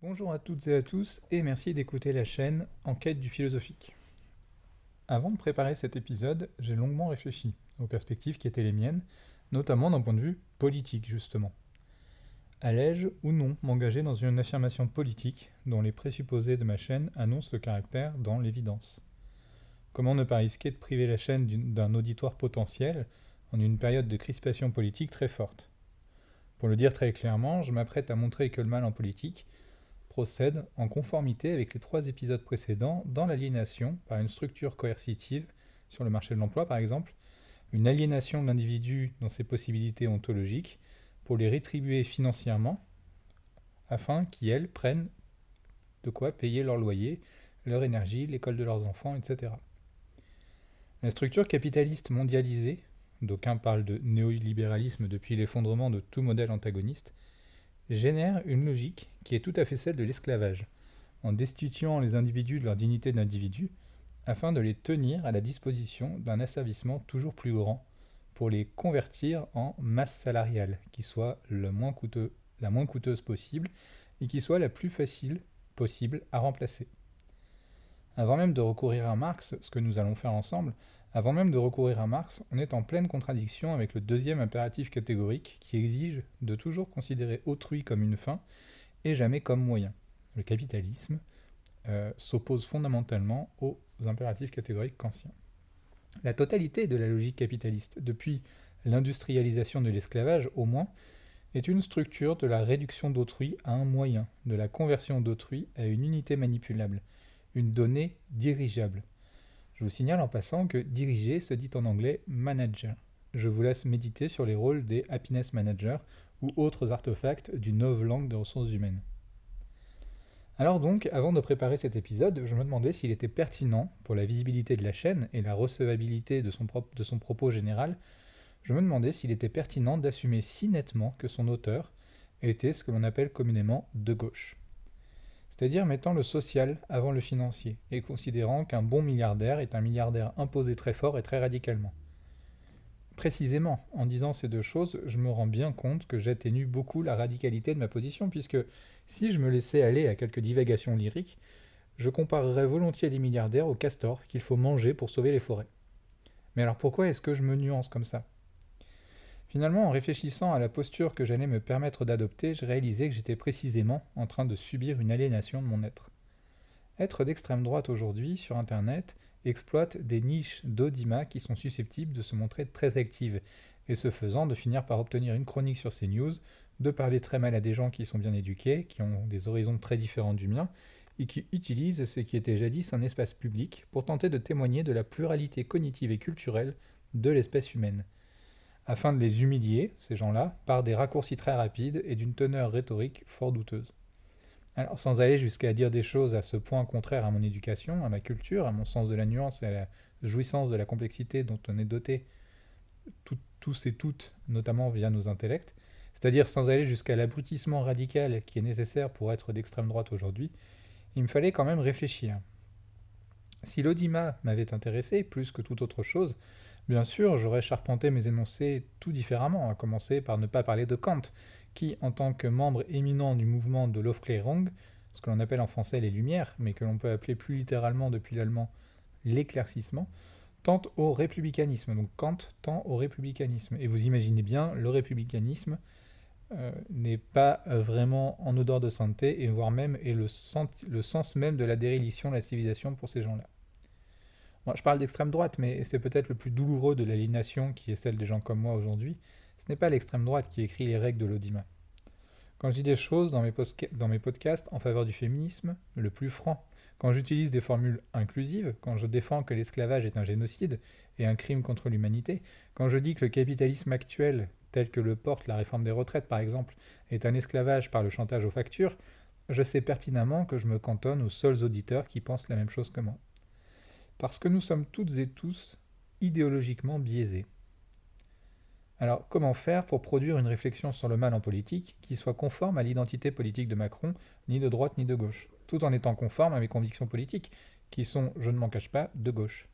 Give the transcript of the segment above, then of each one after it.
Bonjour à toutes et à tous et merci d'écouter la chaîne Enquête du philosophique. Avant de préparer cet épisode, j'ai longuement réfléchi aux perspectives qui étaient les miennes, notamment d'un point de vue politique justement. Allais-je ou non m'engager dans une affirmation politique dont les présupposés de ma chaîne annoncent le caractère dans l'évidence? Comment ne pas risquer de priver la chaîne d'un auditoire potentiel en une période de crispation politique très forte? Pour le dire très clairement, je m'apprête à montrer que le mal en politique procède en conformité avec les trois épisodes précédents dans l'aliénation par une structure coercitive sur le marché de l'emploi par exemple, une aliénation de l'individu dans ses possibilités ontologiques pour les rétribuer financièrement afin qu'ils prennent de quoi payer leur loyer, leur énergie, l'école de leurs enfants, etc. La structure capitaliste mondialisée, d'aucuns parlent de néolibéralisme depuis l'effondrement de tout modèle antagoniste, génère une logique qui est tout à fait celle de l'esclavage, en destituant les individus de leur dignité d'individu, afin de les tenir à la disposition d'un asservissement toujours plus grand pour les convertir en masse salariale, qui soit la moins coûteuse possible et qui soit la plus facile possible à remplacer. Avant même de recourir à Marx, ce que nous allons faire ensemble, avant même de recourir à Marx, on est en pleine contradiction avec le deuxième impératif catégorique qui exige de toujours considérer autrui comme une fin et jamais comme moyen. Le capitalisme euh, s'oppose fondamentalement aux impératifs catégoriques kantiens. La totalité de la logique capitaliste, depuis l'industrialisation de l'esclavage au moins, est une structure de la réduction d'autrui à un moyen, de la conversion d'autrui à une unité manipulable, une donnée dirigeable. Je vous signale en passant que diriger se dit en anglais manager. Je vous laisse méditer sur les rôles des happiness managers ou autres artefacts du langue des ressources humaines. Alors donc, avant de préparer cet épisode, je me demandais s'il était pertinent, pour la visibilité de la chaîne et la recevabilité de son, de son propos général, je me demandais s'il était pertinent d'assumer si nettement que son auteur était ce que l'on appelle communément de gauche c'est-à-dire mettant le social avant le financier, et considérant qu'un bon milliardaire est un milliardaire imposé très fort et très radicalement. Précisément, en disant ces deux choses, je me rends bien compte que j'atténue beaucoup la radicalité de ma position, puisque si je me laissais aller à quelques divagations lyriques, je comparerais volontiers des milliardaires aux castors qu'il faut manger pour sauver les forêts. Mais alors pourquoi est-ce que je me nuance comme ça? Finalement, en réfléchissant à la posture que j'allais me permettre d'adopter, je réalisais que j'étais précisément en train de subir une aliénation de mon être. Être d'extrême droite aujourd'hui, sur Internet, exploite des niches d'audimat qui sont susceptibles de se montrer très actives, et ce faisant de finir par obtenir une chronique sur ces news, de parler très mal à des gens qui sont bien éduqués, qui ont des horizons très différents du mien, et qui utilisent ce qui était jadis un espace public pour tenter de témoigner de la pluralité cognitive et culturelle de l'espèce humaine afin de les humilier, ces gens-là, par des raccourcis très rapides et d'une teneur rhétorique fort douteuse. Alors, sans aller jusqu'à dire des choses à ce point contraires à mon éducation, à ma culture, à mon sens de la nuance et à la jouissance de la complexité dont on est doté tous et toutes, notamment via nos intellects, c'est-à-dire sans aller jusqu'à l'abrutissement radical qui est nécessaire pour être d'extrême droite aujourd'hui, il me fallait quand même réfléchir. Si l'audimat m'avait intéressé plus que toute autre chose, Bien sûr, j'aurais charpenté mes énoncés tout différemment, à commencer par ne pas parler de Kant, qui, en tant que membre éminent du mouvement de l'Aufklärung, ce que l'on appelle en français les Lumières, mais que l'on peut appeler plus littéralement depuis l'allemand l'éclaircissement, tente au républicanisme. Donc Kant tend au républicanisme. Et vous imaginez bien, le républicanisme euh, n'est pas vraiment en odeur de sainteté, et voire même est le, le sens même de la déréliction de la civilisation pour ces gens-là je parle d'extrême droite, mais c'est peut-être le plus douloureux de l'aliénation qui est celle des gens comme moi aujourd'hui. Ce n'est pas l'extrême droite qui écrit les règles de l'audimat. Quand je dis des choses dans mes, dans mes podcasts en faveur du féminisme, le plus franc, quand j'utilise des formules inclusives, quand je défends que l'esclavage est un génocide et un crime contre l'humanité, quand je dis que le capitalisme actuel, tel que le porte la réforme des retraites par exemple, est un esclavage par le chantage aux factures, je sais pertinemment que je me cantonne aux seuls auditeurs qui pensent la même chose que moi parce que nous sommes toutes et tous idéologiquement biaisés. Alors comment faire pour produire une réflexion sur le mal en politique qui soit conforme à l'identité politique de Macron, ni de droite ni de gauche, tout en étant conforme à mes convictions politiques, qui sont, je ne m'en cache pas, de gauche?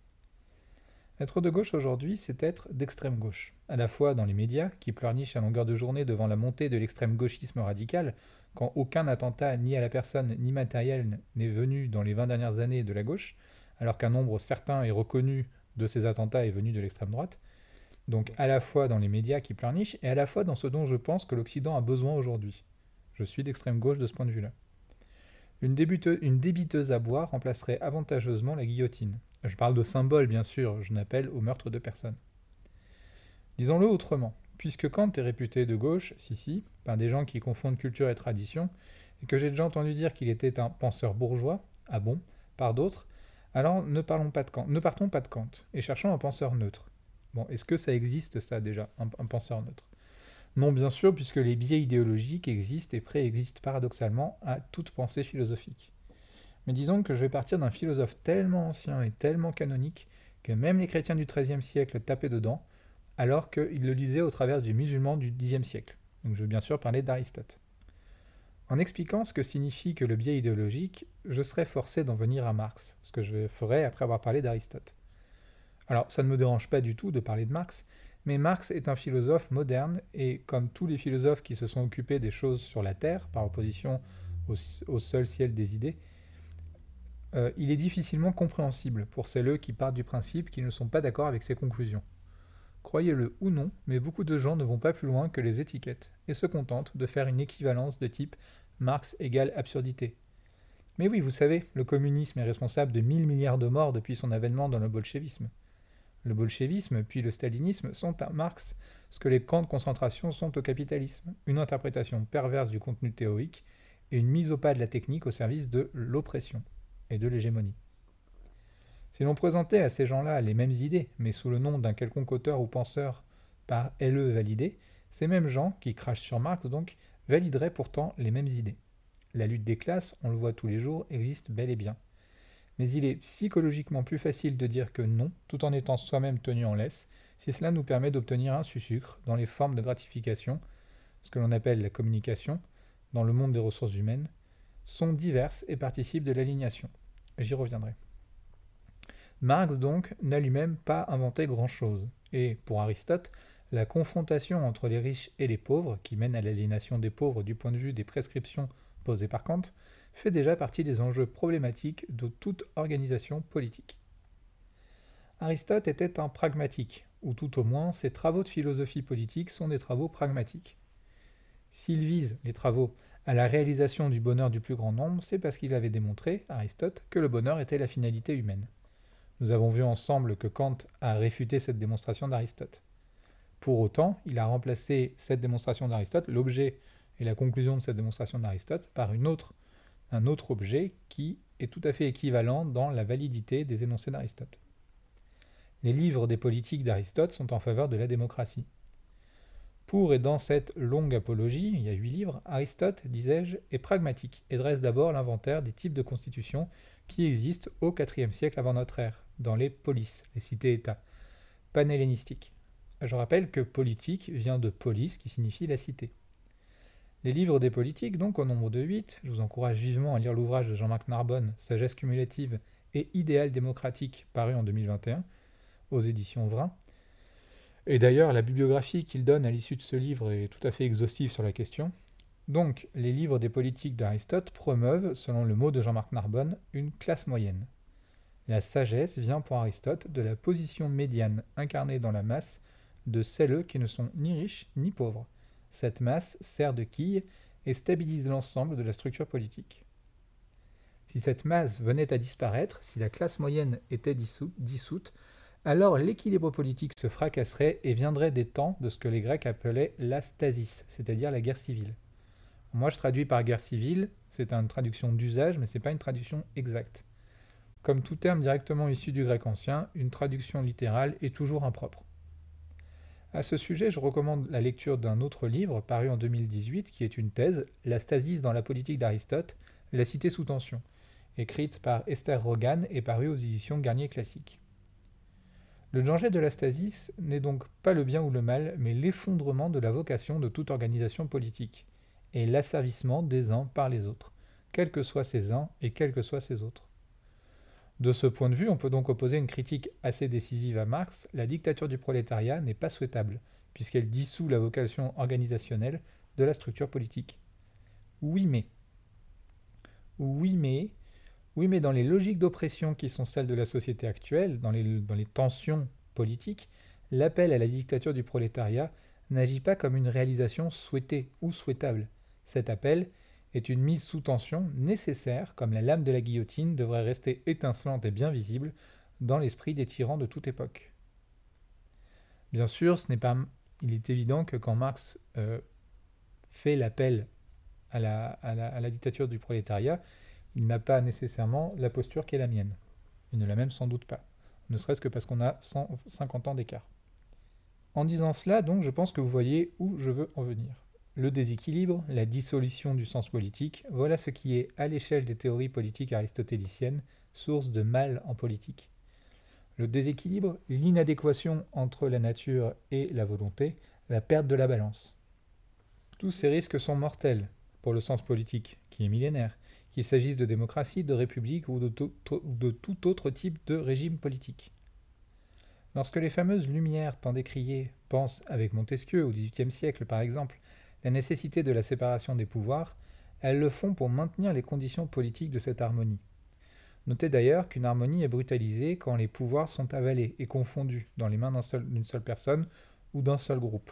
Être de gauche aujourd'hui, c'est être d'extrême gauche, à la fois dans les médias, qui pleurnichent à longueur de journée devant la montée de l'extrême gauchisme radical, quand aucun attentat ni à la personne ni matériel n'est venu dans les 20 dernières années de la gauche, alors qu'un nombre certain et reconnu de ces attentats est venu de l'extrême droite. Donc à la fois dans les médias qui pleurnichent et à la fois dans ce dont je pense que l'Occident a besoin aujourd'hui. Je suis d'extrême gauche de ce point de vue-là. Une, une débiteuse à boire remplacerait avantageusement la guillotine. Je parle de symbole, bien sûr, je n'appelle au meurtre de personne. Disons-le autrement. Puisque Kant est réputé de gauche, si si, par des gens qui confondent culture et tradition, et que j'ai déjà entendu dire qu'il était un penseur bourgeois, ah bon, par d'autres, alors ne, parlons pas de Kant, ne partons pas de Kant, et cherchons un penseur neutre. Bon, est-ce que ça existe ça déjà, un, penseur neutre? Non, bien sûr, puisque les biais idéologiques existent et préexistent paradoxalement à toute pensée philosophique. Mais disons que je vais partir d'un philosophe tellement ancien et tellement canonique que même les chrétiens du XIIIe siècle tapaient dedans, alors qu'ils le lisaient au travers du musulman du Xe siècle. Donc je veux bien sûr parler d'Aristote. En expliquant ce que signifie que le biais idéologique, je serai forcé d'en venir à Marx, ce que je ferai après avoir parlé d'Aristote. Alors ça ne me dérange pas du tout de parler de Marx, mais Marx est un philosophe moderne et comme tous les philosophes qui se sont occupés des choses sur la Terre, par opposition au seul ciel des idées, euh, il est difficilement compréhensible pour celles qui partent du principe qu'ils ne sont pas d'accord avec ses conclusions. Croyez-le ou non, mais beaucoup de gens ne vont pas plus loin que les étiquettes et se contentent de faire une équivalence de type Marx égale absurdité. Mais oui, vous savez, le communisme est responsable de 1000 milliards de morts depuis son avènement dans le bolchevisme. Le bolchevisme puis le stalinisme sont à Marx ce que les camps de concentration sont au capitalisme, une interprétation perverse du contenu théorique et une mise au pas de la technique au service de l'oppression et de l'hégémonie. Si l'on présentait à ces gens-là les mêmes idées, mais sous le nom d'un quelconque auteur ou penseur par LE validé, ces mêmes gens, qui crachent sur Marx donc, valideraient pourtant les mêmes idées. La lutte des classes, on le voit tous les jours, existe bel et bien. Mais il est psychologiquement plus facile de dire que non, tout en étant soi-même tenu en laisse, si cela nous permet d'obtenir un sucre dans les formes de gratification, ce que l'on appelle la communication, dans le monde des ressources humaines, sont diverses et participent de l'alignation. J'y reviendrai. Marx, donc, n'a lui-même pas inventé grand-chose, et, pour Aristote, la confrontation entre les riches et les pauvres, qui mène à l'aliénation des pauvres du point de vue des prescriptions posées par Kant, fait déjà partie des enjeux problématiques de toute organisation politique. Aristote était un pragmatique, ou tout au moins ses travaux de philosophie politique sont des travaux pragmatiques. S'il vise les travaux à la réalisation du bonheur du plus grand nombre, c'est parce qu'il avait démontré, Aristote, que le bonheur était la finalité humaine. Nous avons vu ensemble que Kant a réfuté cette démonstration d'Aristote. Pour autant, il a remplacé cette démonstration d'Aristote, l'objet et la conclusion de cette démonstration d'Aristote, par un autre objet qui est tout à fait équivalent dans la validité des énoncés d'Aristote. Les livres des politiques d'Aristote sont en faveur de la démocratie. Pour et dans cette longue apologie, il y a huit livres, Aristote, disais-je, est pragmatique et dresse d'abord l'inventaire des types de constitutions qui existent au IVe siècle avant notre ère, dans les polices, les cités-États, panhellénistiques. Je rappelle que politique vient de polis, qui signifie la cité. Les livres des politiques, donc au nombre de huit, je vous encourage vivement à lire l'ouvrage de Jean-Marc Narbonne, Sagesse cumulative et idéal démocratique, paru en 2021, aux éditions Vrin, et d'ailleurs, la bibliographie qu'il donne à l'issue de ce livre est tout à fait exhaustive sur la question. Donc, les livres des politiques d'Aristote promeuvent, selon le mot de Jean-Marc Narbonne, une classe moyenne. La sagesse vient pour Aristote de la position médiane incarnée dans la masse de celles qui ne sont ni riches ni pauvres. Cette masse sert de quille et stabilise l'ensemble de la structure politique. Si cette masse venait à disparaître, si la classe moyenne était dissoute, alors l'équilibre politique se fracasserait et viendrait des temps de ce que les Grecs appelaient la stasis, c'est-à-dire la guerre civile. Moi je traduis par guerre civile, c'est une traduction d'usage, mais ce n'est pas une traduction exacte. Comme tout terme directement issu du grec ancien, une traduction littérale est toujours impropre. À ce sujet, je recommande la lecture d'un autre livre paru en 2018 qui est une thèse, La stasis dans la politique d'Aristote, La cité sous tension, écrite par Esther Rogan et parue aux éditions Garnier Classique. Le danger de la stasis n'est donc pas le bien ou le mal, mais l'effondrement de la vocation de toute organisation politique, et l'asservissement des uns par les autres, quels que soient ces uns et quels que soient ces autres. De ce point de vue, on peut donc opposer une critique assez décisive à Marx, la dictature du prolétariat n'est pas souhaitable, puisqu'elle dissout la vocation organisationnelle de la structure politique. Oui mais. Oui mais. Oui mais dans les logiques d'oppression qui sont celles de la société actuelle, dans les, tensions politiques, l'appel à la dictature du prolétariat n'agit pas comme une réalisation souhaitée ou souhaitable. Cet appel est une mise sous tension nécessaire, comme la lame de la guillotine devrait rester étincelante et bien visible dans l'esprit des tyrans de toute époque. Bien sûr, ce n'est pas. Il est évident que quand Marx euh, fait l'appel à la, à, la, dictature du prolétariat, il n'a pas nécessairement la posture qui est la mienne. Il ne l'a même sans doute pas. Ne serait-ce que parce qu'on a 150 ans d'écart. En disant cela, donc, je pense que vous voyez où je veux en venir. Le déséquilibre, la dissolution du sens politique, voilà ce qui est, à l'échelle des théories politiques aristotéliciennes, source de mal en politique. Le déséquilibre, l'inadéquation entre la nature et la volonté, la perte de la balance. Tous ces risques sont mortels pour le sens politique, qui est millénaire, qu'il s'agisse de démocratie, de république ou de, tout autre type de régime politique. Lorsque les fameuses Lumières tant décriées pensent, avec Montesquieu au XVIIIe siècle par exemple, la nécessité de la séparation des pouvoirs, elles le font pour maintenir les conditions politiques de cette harmonie. Notez d'ailleurs qu'une harmonie est brutalisée quand les pouvoirs sont avalés et confondus dans les mains d'une seule, personne ou d'un seul groupe.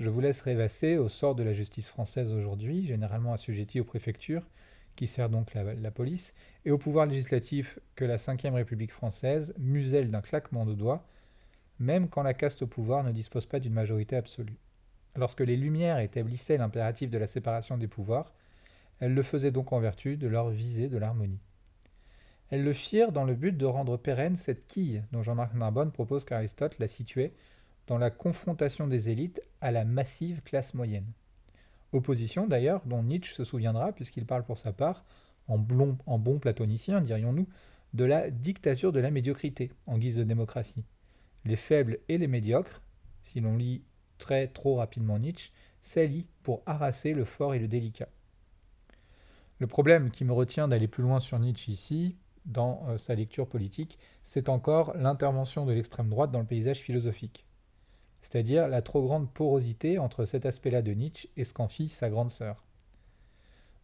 Je vous laisse rêvasser au sort de la justice française aujourd'hui, généralement assujettie aux préfectures, qui sert donc la, police, et au pouvoir législatif que la Ve République française muselle d'un claquement de doigts, même quand la caste au pouvoir ne dispose pas d'une majorité absolue. Lorsque les Lumières établissaient l'impératif de la séparation des pouvoirs, elles le faisaient donc en vertu de leur visée de l'harmonie. Elles le firent dans le but de rendre pérenne cette quille dont Jean-Marc Narbonne propose qu'Aristote la situait dans la confrontation des élites à la massive classe moyenne. Opposition d'ailleurs dont Nietzsche se souviendra puisqu'il parle pour sa part, en, bon platonicien dirions-nous, de la dictature de la médiocrité en guise de démocratie. Les faibles et les médiocres, si l'on lit très trop rapidement Nietzsche, s'allie pour harasser le fort et le délicat. Le problème qui me retient d'aller plus loin sur Nietzsche ici, dans euh, sa lecture politique, c'est encore l'intervention de l'extrême droite dans le paysage philosophique. C'est-à-dire la trop grande porosité entre cet aspect-là de Nietzsche et ce qu'en fit sa grande sœur.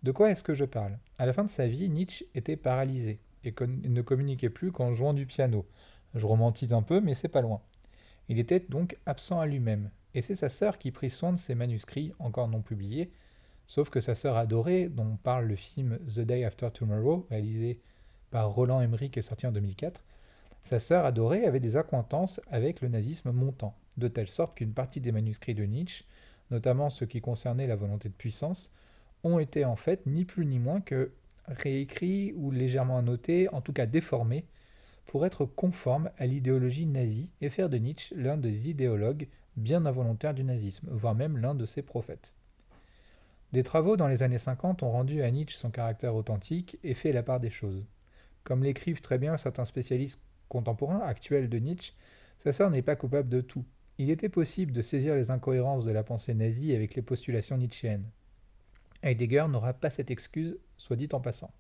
De quoi est-ce que je parle? À la fin de sa vie, Nietzsche était paralysé et ne communiquait plus qu'en jouant du piano. Je romantise un peu, mais c'est pas loin. Il était donc absent à lui-même, et c'est sa sœur qui prit soin de ses manuscrits encore non publiés, sauf que sa sœur adorée, dont parle le film The Day After Tomorrow, réalisé par Roland Emmerich et sorti en 2004, sa sœur adorée avait des accointances avec le nazisme montant, de telle sorte qu'une partie des manuscrits de Nietzsche, notamment ceux qui concernaient la volonté de puissance, ont été en fait ni plus ni moins que réécrits ou légèrement annotés, en tout cas déformés, pour être conformes à l'idéologie nazie et faire de Nietzsche l'un des idéologues bien involontaire du nazisme, voire même l'un de ses prophètes. Des travaux dans les années 50 ont rendu à Nietzsche son caractère authentique et fait la part des choses. Comme l'écrivent très bien certains spécialistes contemporains actuels de Nietzsche, sa sœur n'est pas coupable de tout. Il était possible de saisir les incohérences de la pensée nazie avec les postulations nietzschéennes. Heidegger n'aura pas cette excuse, soit dit en passant.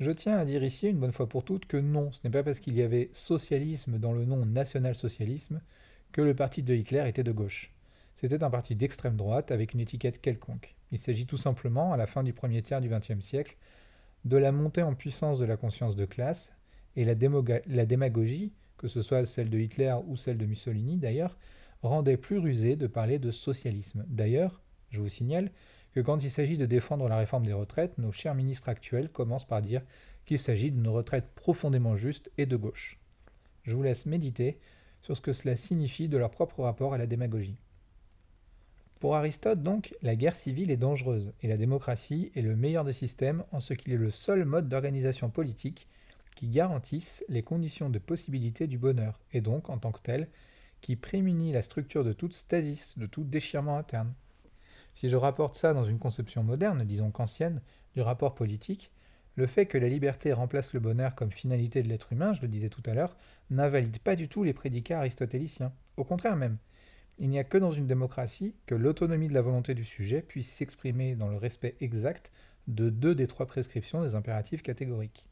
Je tiens à dire ici une bonne fois pour toutes que non, ce n'est pas parce qu'il y avait socialisme dans le nom national-socialisme que le parti de Hitler était de gauche. C'était un parti d'extrême droite avec une étiquette quelconque. Il s'agit tout simplement, à la fin du premier tiers du XXe siècle, de la montée en puissance de la conscience de classe et la, démagogie, que ce soit celle de Hitler ou celle de Mussolini d'ailleurs, rendait plus rusé de parler de socialisme. D'ailleurs, je vous signale que quand il s'agit de défendre la réforme des retraites, nos chers ministres actuels commencent par dire qu'il s'agit d'une retraite profondément juste et de gauche. Je vous laisse méditer sur ce que cela signifie de leur propre rapport à la démagogie. Pour Aristote, donc, la guerre civile est dangereuse et la démocratie est le meilleur des systèmes en ce qu'il est le seul mode d'organisation politique qui garantisse les conditions de possibilité du bonheur et donc, en tant que tel, qui prémunit la structure de toute stasis, de tout déchirement interne. Si je rapporte ça dans une conception moderne, disons qu'ancienne, du rapport politique, le fait que la liberté remplace le bonheur comme finalité de l'être humain, je le disais tout à l'heure, n'invalide pas du tout les prédicats aristotéliciens. Au contraire même, il n'y a que dans une démocratie que l'autonomie de la volonté du sujet puisse s'exprimer dans le respect exact de deux des trois prescriptions des impératifs catégoriques.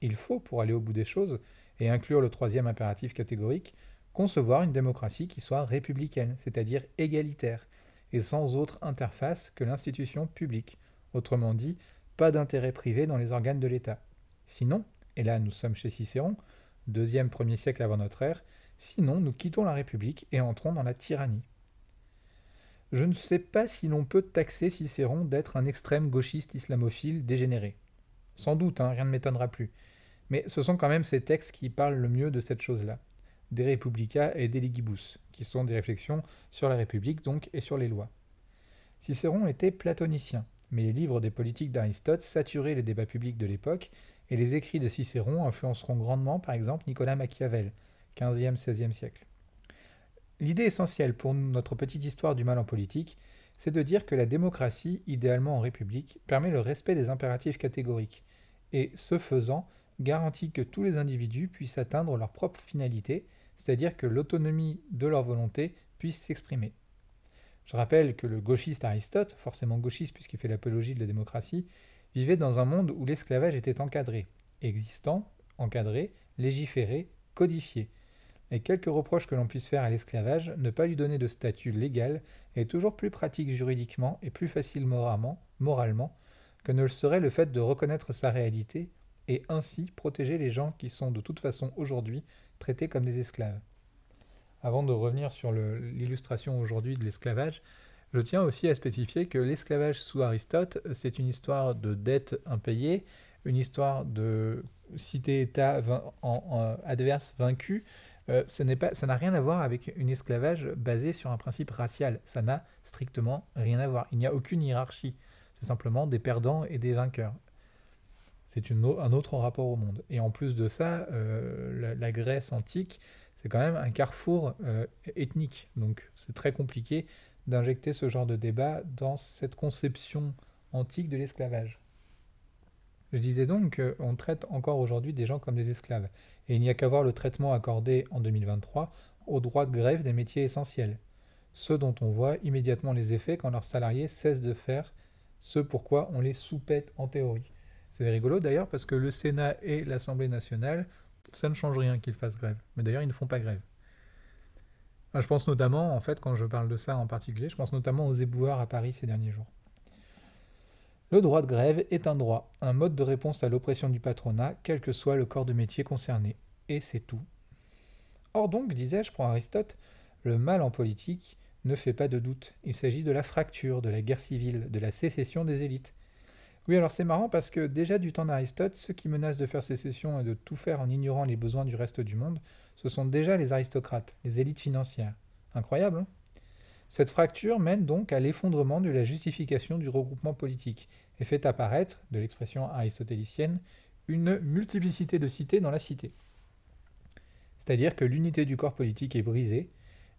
il faut, pour aller au bout des choses, et inclure le troisième impératif catégorique, concevoir une démocratie qui soit républicaine, c'est-à-dire égalitaire, et sans autre interface que l'institution publique. Autrement dit, pas d'intérêt privé dans les organes de l'État. Sinon, et là nous sommes chez Cicéron, deuxième premier siècle avant notre ère, sinon nous quittons la République et entrons dans la tyrannie. Je ne sais pas si l'on peut taxer Cicéron d'être un extrême gauchiste islamophile dégénéré. Sans doute, hein, rien ne m'étonnera plus. Mais ce sont quand même ces textes qui parlent le mieux de cette chose-là. Des Republica et des Ligibus, qui sont des réflexions sur la République donc et sur les lois. Cicéron était platonicien, mais les livres des politiques d'Aristote saturaient les débats publics de l'époque, et les écrits de Cicéron influenceront grandement par exemple Nicolas Machiavel, 15e-16e siècle. L'idée essentielle pour notre petite histoire du mal en politique, c'est de dire que la démocratie, idéalement en république, permet le respect des impératifs catégoriques, et ce faisant, garantit que tous les individus puissent atteindre leur propre finalité, c'est-à-dire que l'autonomie de leur volonté puisse s'exprimer. Je rappelle que le gauchiste Aristote, forcément gauchiste puisqu'il fait l'apologie de la démocratie, vivait dans un monde où l'esclavage était encadré, existant, encadré, légiféré, codifié. Et quelques reproches que l'on puisse faire à l'esclavage, ne pas lui donner de statut légal est toujours plus pratique juridiquement et plus facile moralement, moralement que ne le serait le fait de reconnaître sa réalité et ainsi protéger les gens qui sont de toute façon aujourd'hui traités comme des esclaves. Avant de revenir sur l'illustration aujourd'hui de l'esclavage, je tiens aussi à spécifier que l'esclavage sous Aristote, c'est une histoire de dette impayée, une histoire de cité-État en, adverse vaincu. Euh, ça n'a rien à voir avec un esclavage basé sur un principe racial. Ça n'a strictement rien à voir. Il n'y a aucune hiérarchie. C'est simplement des perdants et des vainqueurs. C'est un autre rapport au monde. Et en plus de ça, euh, la, Grèce antique, c'est quand même un carrefour euh, ethnique. Donc c'est très compliqué d'injecter ce genre de débat dans cette conception antique de l'esclavage. Je disais donc qu'on traite encore aujourd'hui des gens comme des esclaves, et il n'y a qu'à voir le traitement accordé en 2023 aux droits de grève des métiers essentiels, ceux dont on voit immédiatement les effets quand leurs salariés cessent de faire ce pourquoi on les soupète en théorie. C'est rigolo d'ailleurs parce que le Sénat et l'Assemblée nationale, ça ne change rien qu'ils fassent grève, mais d'ailleurs ils ne font pas grève. Je pense notamment, en fait, quand je parle de ça en particulier, je pense notamment aux éboueurs à Paris ces derniers jours. Le droit de grève est un droit, un mode de réponse à l'oppression du patronat, quel que soit le corps de métier concerné. Et c'est tout. Or donc, disais-je pour Aristote, le mal en politique ne fait pas de doute. Il s'agit de la fracture, de la guerre civile, de la sécession des élites. Oui, alors c'est marrant parce que déjà du temps d'Aristote, ceux qui menacent de faire sécession et de tout faire en ignorant les besoins du reste du monde, ce sont déjà les aristocrates, les élites financières. Incroyable, hein? Cette fracture mène donc à l'effondrement de la justification du regroupement politique et fait apparaître, de l'expression aristotélicienne, une multiplicité de cités dans la cité. C'est-à-dire que l'unité du corps politique est brisée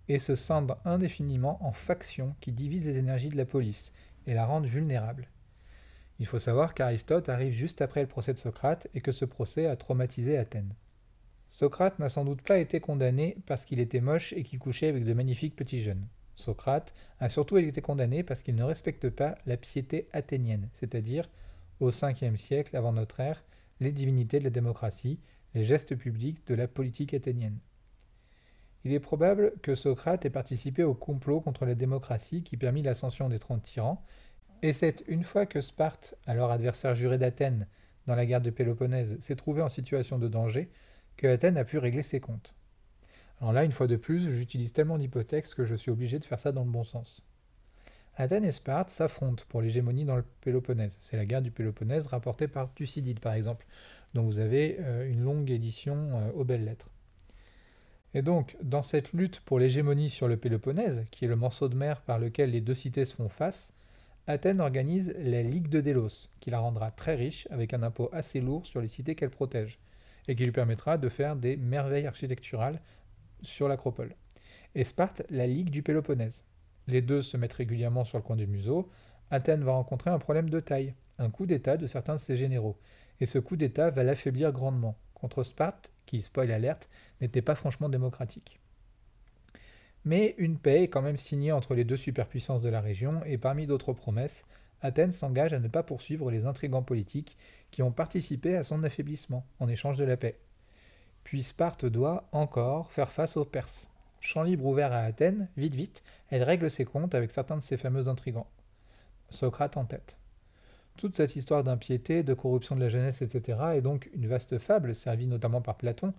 et se scinde indéfiniment en factions qui divisent les énergies de la police et la rendent vulnérable. Il faut savoir qu'Aristote arrive juste après le procès de Socrate et que ce procès a traumatisé Athènes. Socrate n'a sans doute pas été condamné parce qu'il était moche et qu'il couchait avec de magnifiques petits jeunes. Socrate a surtout été condamné parce qu'il ne respecte pas la piété athénienne, c'est-à-dire, au 5e siècle avant notre ère, les divinités de la démocratie, les gestes publics de la politique athénienne. Il est probable que Socrate ait participé au complot contre la démocratie qui permit l'ascension des trente tyrans et c'est une fois que Sparte, alors adversaire juré d'Athènes dans la guerre de Péloponnèse, s'est trouvé en situation de danger, que Athènes a pu régler ses comptes. Alors là, une fois de plus, j'utilise tellement d'hypothèses que je suis obligé de faire ça dans le bon sens. Athènes et Sparte s'affrontent pour l'hégémonie dans le Péloponnèse. C'est la guerre du Péloponnèse rapportée par Thucydide, par exemple, dont vous avez euh, une longue édition euh, aux belles lettres. Et donc, dans cette lutte pour l'hégémonie sur le Péloponnèse, qui est le morceau de mer par lequel les deux cités se font face, Athènes organise la Ligue de Délos, qui la rendra très riche avec un impôt assez lourd sur les cités qu'elle protège, et qui lui permettra de faire des merveilles architecturales sur l'acropole. Et Sparte, la Ligue du Péloponnèse. Les deux se mettent régulièrement sur le coin du museau. Athènes va rencontrer un problème de taille, un coup d'État de certains de ses généraux, et ce coup d'État va l'affaiblir grandement, contre Sparte, qui, spoil alerte, n'était pas franchement démocratique. Mais une paix est quand même signée entre les deux superpuissances de la région, et parmi d'autres promesses, Athènes s'engage à ne pas poursuivre les intrigants politiques qui ont participé à son affaiblissement en échange de la paix. Puis Sparte doit, encore, faire face aux Perses. Champ libre ouvert à Athènes, vite vite, elle règle ses comptes avec certains de ses fameux intrigants. Socrate en tête. Toute cette histoire d'impiété, de corruption de la jeunesse, etc. est donc une vaste fable, servie notamment par Platon,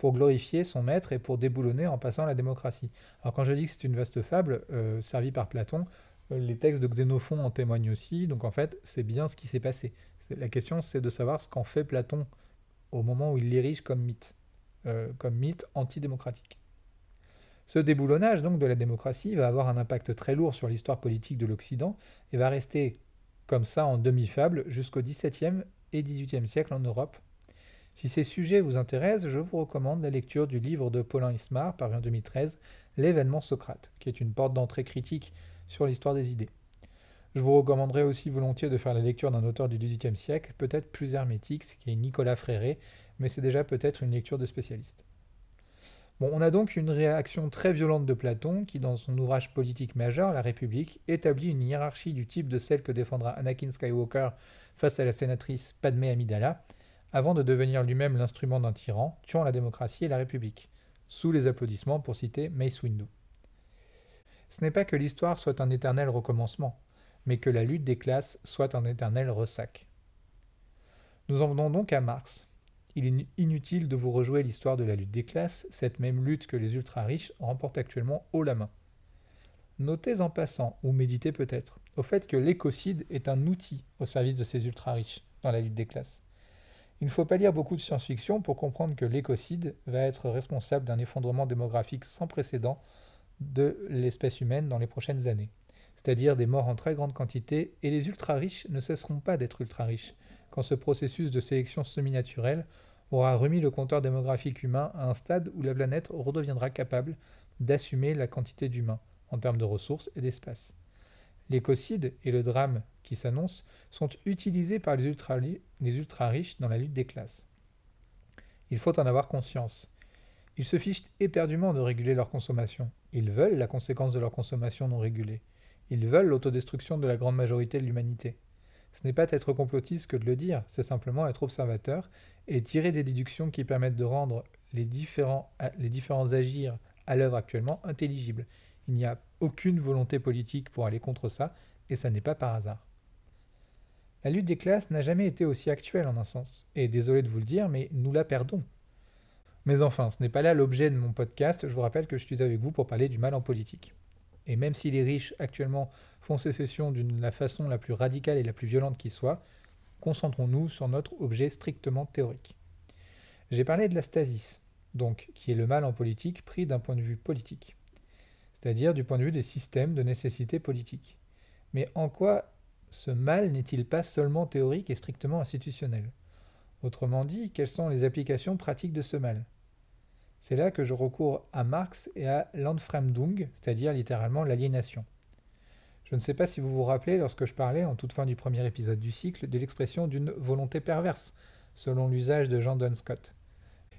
pour glorifier son maître et pour déboulonner en passant la démocratie. Alors quand je dis que c'est une vaste fable, euh, servie par Platon, euh, les textes de Xénophon en témoignent aussi, donc en fait c'est bien ce qui s'est passé. La question c'est de savoir ce qu'en fait Platon au moment où il l'érige comme mythe, euh, comme mythe antidémocratique. Ce déboulonnage donc de la démocratie va avoir un impact très lourd sur l'histoire politique de l'Occident et va rester comme ça en demi-fable jusqu'au XVIIe et XVIIIe siècle en Europe. Si ces sujets vous intéressent, je vous recommande la lecture du livre de Paulin Ismar, paru en 2013, L'événement Socrate, qui est une porte d'entrée critique sur l'histoire des idées. Je vous recommanderais aussi volontiers de faire la lecture d'un auteur du XVIIIe siècle, peut-être plus hermétique, ce qui est Nicolas Fréré, mais c'est déjà peut-être une lecture de spécialiste. On a donc une réaction très violente de Platon qui, dans son ouvrage politique majeur, La République, établit une hiérarchie du type de celle que défendra Anakin Skywalker face à la sénatrice Padmé Amidala, avant de devenir lui-même l'instrument d'un tyran, tuant la démocratie et la République, sous les applaudissements pour citer Mace Windu. Ce n'est pas que l'histoire soit un éternel recommencement, mais que la lutte des classes soit un éternel ressac. Nous en venons donc à Marx, il est inutile de vous rejouer l'histoire de la lutte des classes, cette même lutte que les ultra-riches remportent actuellement haut la main. Notez en passant, ou méditez peut-être, au fait que l'écocide est un outil au service de ces ultra-riches dans la lutte des classes. Il ne faut pas lire beaucoup de science-fiction pour comprendre que l'écocide va être responsable d'un effondrement démographique sans précédent de l'espèce humaine dans les prochaines années, c'est-à-dire des morts en très grande quantité, et les ultra-riches ne cesseront pas d'être ultra-riches, quand ce processus de sélection semi-naturelle aura remis le compteur démographique humain à un stade où la planète redeviendra capable d'assumer la quantité d'humains en termes de ressources et d'espace. L'écocide et le drame qui s'annonce sont utilisés par les ultra-riches dans la lutte des classes. Il faut en avoir conscience. Ils se fichent éperdument de réguler leur consommation. Ils veulent la conséquence de leur consommation non régulée. Ils veulent l'autodestruction de la grande majorité de l'humanité. Ce n'est pas être complotiste que de le dire, c'est simplement être observateur et tirer des déductions qui permettent de rendre les différents, agirs à l'œuvre actuellement intelligibles. Il n'y a aucune volonté politique pour aller contre ça, et ça n'est pas par hasard. La lutte des classes n'a jamais été aussi actuelle en un sens, et désolé de vous le dire, mais nous la perdons. Mais enfin, ce n'est pas là l'objet de mon podcast, je vous rappelle que je suis avec vous pour parler du mal en politique. Et même si les riches actuellement font sécession d'une la façon la plus radicale et la plus violente qui soit, concentrons-nous sur notre objet strictement théorique. J'ai parlé de la stasis, donc qui est le mal en politique pris d'un point de vue politique, c'est-à-dire du point de vue des systèmes de nécessité politique. Mais en quoi ce mal n'est-il pas seulement théorique et strictement institutionnel? Autrement dit, quelles sont les applications pratiques de ce mal? C'est là que je recours à Marx et à l'Entfremdung, c'est-à-dire littéralement l'aliénation. Je ne sais pas si vous vous rappelez lorsque je parlais, en toute fin du premier épisode du cycle, de l'expression d'une volonté perverse, selon l'usage de Jean Donne Scott.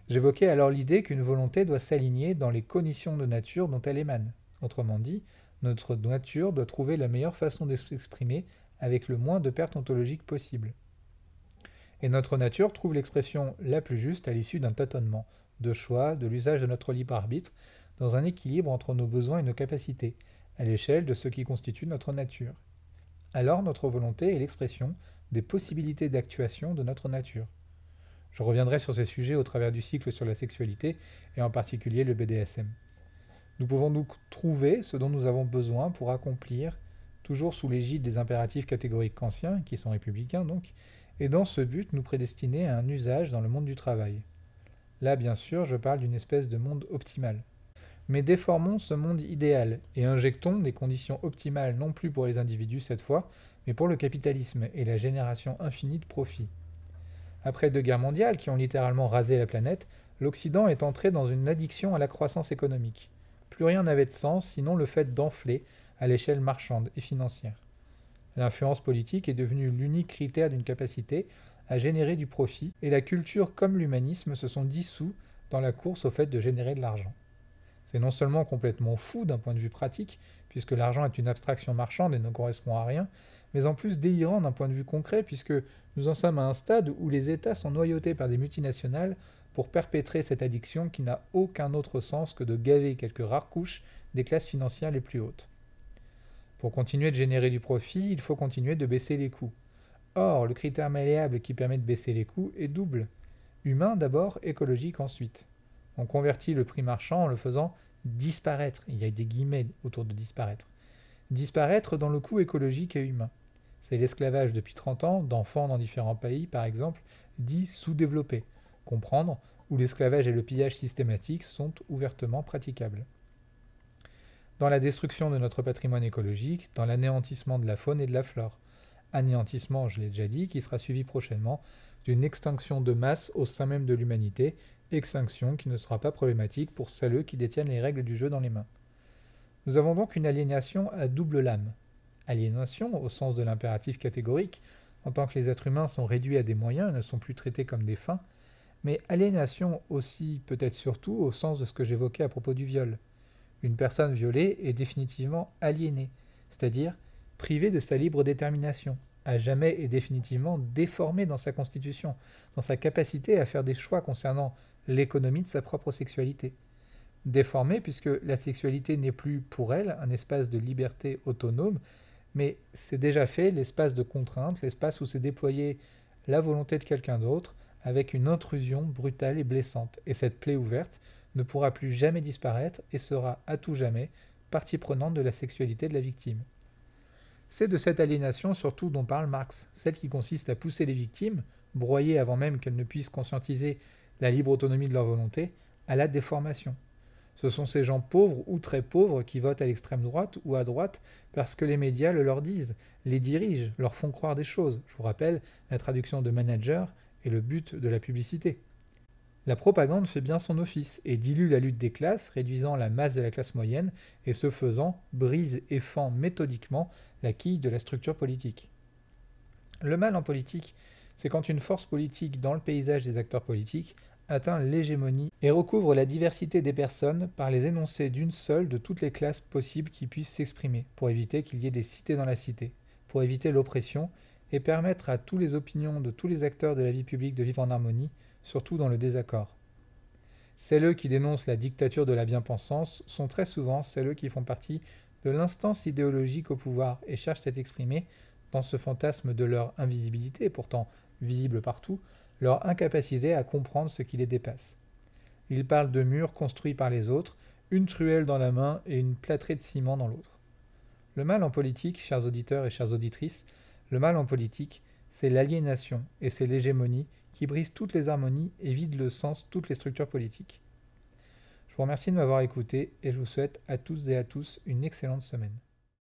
J'évoquais alors l'idée qu'une volonté doit s'aligner dans les conditions de nature dont elle émane. Autrement dit, notre nature doit trouver la meilleure façon de s'exprimer avec le moins de pertes ontologiques possible. Et notre nature trouve l'expression la plus juste à l'issue d'un tâtonnement, de choix, de l'usage de notre libre arbitre, dans un équilibre entre nos besoins et nos capacités, à l'échelle de ce qui constitue notre nature. Alors notre volonté est l'expression des possibilités d'actuation de notre nature. Je reviendrai sur ces sujets au travers du cycle sur la sexualité et en particulier le BDSM. Nous pouvons donc trouver ce dont nous avons besoin pour accomplir, toujours sous l'égide des impératifs catégoriques kantiens, qui sont républicains donc, et dans ce but nous prédestiner à un usage dans le monde du travail. Là, bien sûr, je parle d'une espèce de monde optimal mais déformons ce monde idéal et injectons des conditions optimales non plus pour les individus cette fois, mais pour le capitalisme et la génération infinie de profits. Après deux guerres mondiales qui ont littéralement rasé la planète, l'Occident est entré dans une addiction à la croissance économique. Plus rien n'avait de sens sinon le fait d'enfler à l'échelle marchande et financière. L'influence politique est devenue l'unique critère d'une capacité à générer du profit, et la culture comme l'humanisme se sont dissous dans la course au fait de générer de l'argent. C'est non seulement complètement fou d'un point de vue pratique, puisque l'argent est une abstraction marchande et ne correspond à rien, mais en plus délirant d'un point de vue concret, puisque nous en sommes à un stade où les États sont noyautés par des multinationales pour perpétrer cette addiction qui n'a aucun autre sens que de gaver quelques rares couches des classes financières les plus hautes. Pour continuer de générer du profit, il faut continuer de baisser les coûts. Or, le critère malléable qui permet de baisser les coûts est double. Humain d'abord, écologique ensuite. On convertit le prix marchand en le faisant disparaître. Il y a des guillemets autour de disparaître. Disparaître dans le coût écologique et humain. C'est l'esclavage depuis 30 ans d'enfants dans différents pays, par exemple, dit sous-développés. Comprendre où l'esclavage et le pillage systématique sont ouvertement praticables. Dans la destruction de notre patrimoine écologique, dans l'anéantissement de la faune et de la flore. Anéantissement, je l'ai déjà dit, qui sera suivi prochainement d'une extinction de masse au sein même de l'humanité, extinction qui ne sera pas problématique pour celles qui détiennent les règles du jeu dans les mains. Nous avons donc une aliénation à double lame. Aliénation au sens de l'impératif catégorique, en tant que les êtres humains sont réduits à des moyens et ne sont plus traités comme des fins, mais aliénation aussi, peut-être surtout, au sens de ce que j'évoquais à propos du viol. Une personne violée est définitivement aliénée, c'est-à-dire privée de sa libre détermination, à jamais et définitivement déformée dans sa constitution, dans sa capacité à faire des choix concernant l'économie de sa propre sexualité. Déformée puisque la sexualité n'est plus pour elle un espace de liberté autonome, mais c'est déjà fait l'espace de contrainte, l'espace où s'est déployée la volonté de quelqu'un d'autre avec une intrusion brutale et blessante. Et cette plaie ouverte ne pourra plus jamais disparaître et sera à tout jamais partie prenante de la sexualité de la victime. C'est de cette aliénation surtout dont parle Marx, celle qui consiste à pousser les victimes, broyées avant même qu'elles ne puissent conscientiser la libre autonomie de leur volonté, à la déformation. Ce sont ces gens pauvres ou très pauvres qui votent à l'extrême droite ou à droite parce que les médias le leur disent, les dirigent, leur font croire des choses. Je vous rappelle la traduction de manager est le but de la publicité. La propagande fait bien son office et dilue la lutte des classes, réduisant la masse de la classe moyenne et ce faisant brise et fend méthodiquement la quille de la structure politique. Le mal en politique, c'est quand une force politique dans le paysage des acteurs politiques atteint l'hégémonie et recouvre la diversité des personnes par les énoncés d'une seule de toutes les classes possibles qui puissent s'exprimer, pour éviter qu'il y ait des cités dans la cité, pour éviter l'oppression et permettre à toutes les opinions de tous les acteurs de la vie publique de vivre en harmonie, surtout dans le désaccord. Celles qui dénoncent la dictature de la bien-pensance sont très souvent celles qui font partie de l'instance idéologique au pouvoir et cherchent à exprimer, dans ce fantasme de leur invisibilité, pourtant visible partout, leur incapacité à comprendre ce qui les dépasse. Ils parlent de murs construits par les autres, une truelle dans la main et une plâtrée de ciment dans l'autre. Le mal en politique, chers auditeurs et chères auditrices, le mal en politique, c'est l'aliénation et c'est l'hégémonie qui brisent toutes les harmonies et vident le sens toutes les structures politiques. Je vous remercie de m'avoir écouté et je vous souhaite à tous et à tous une excellente semaine.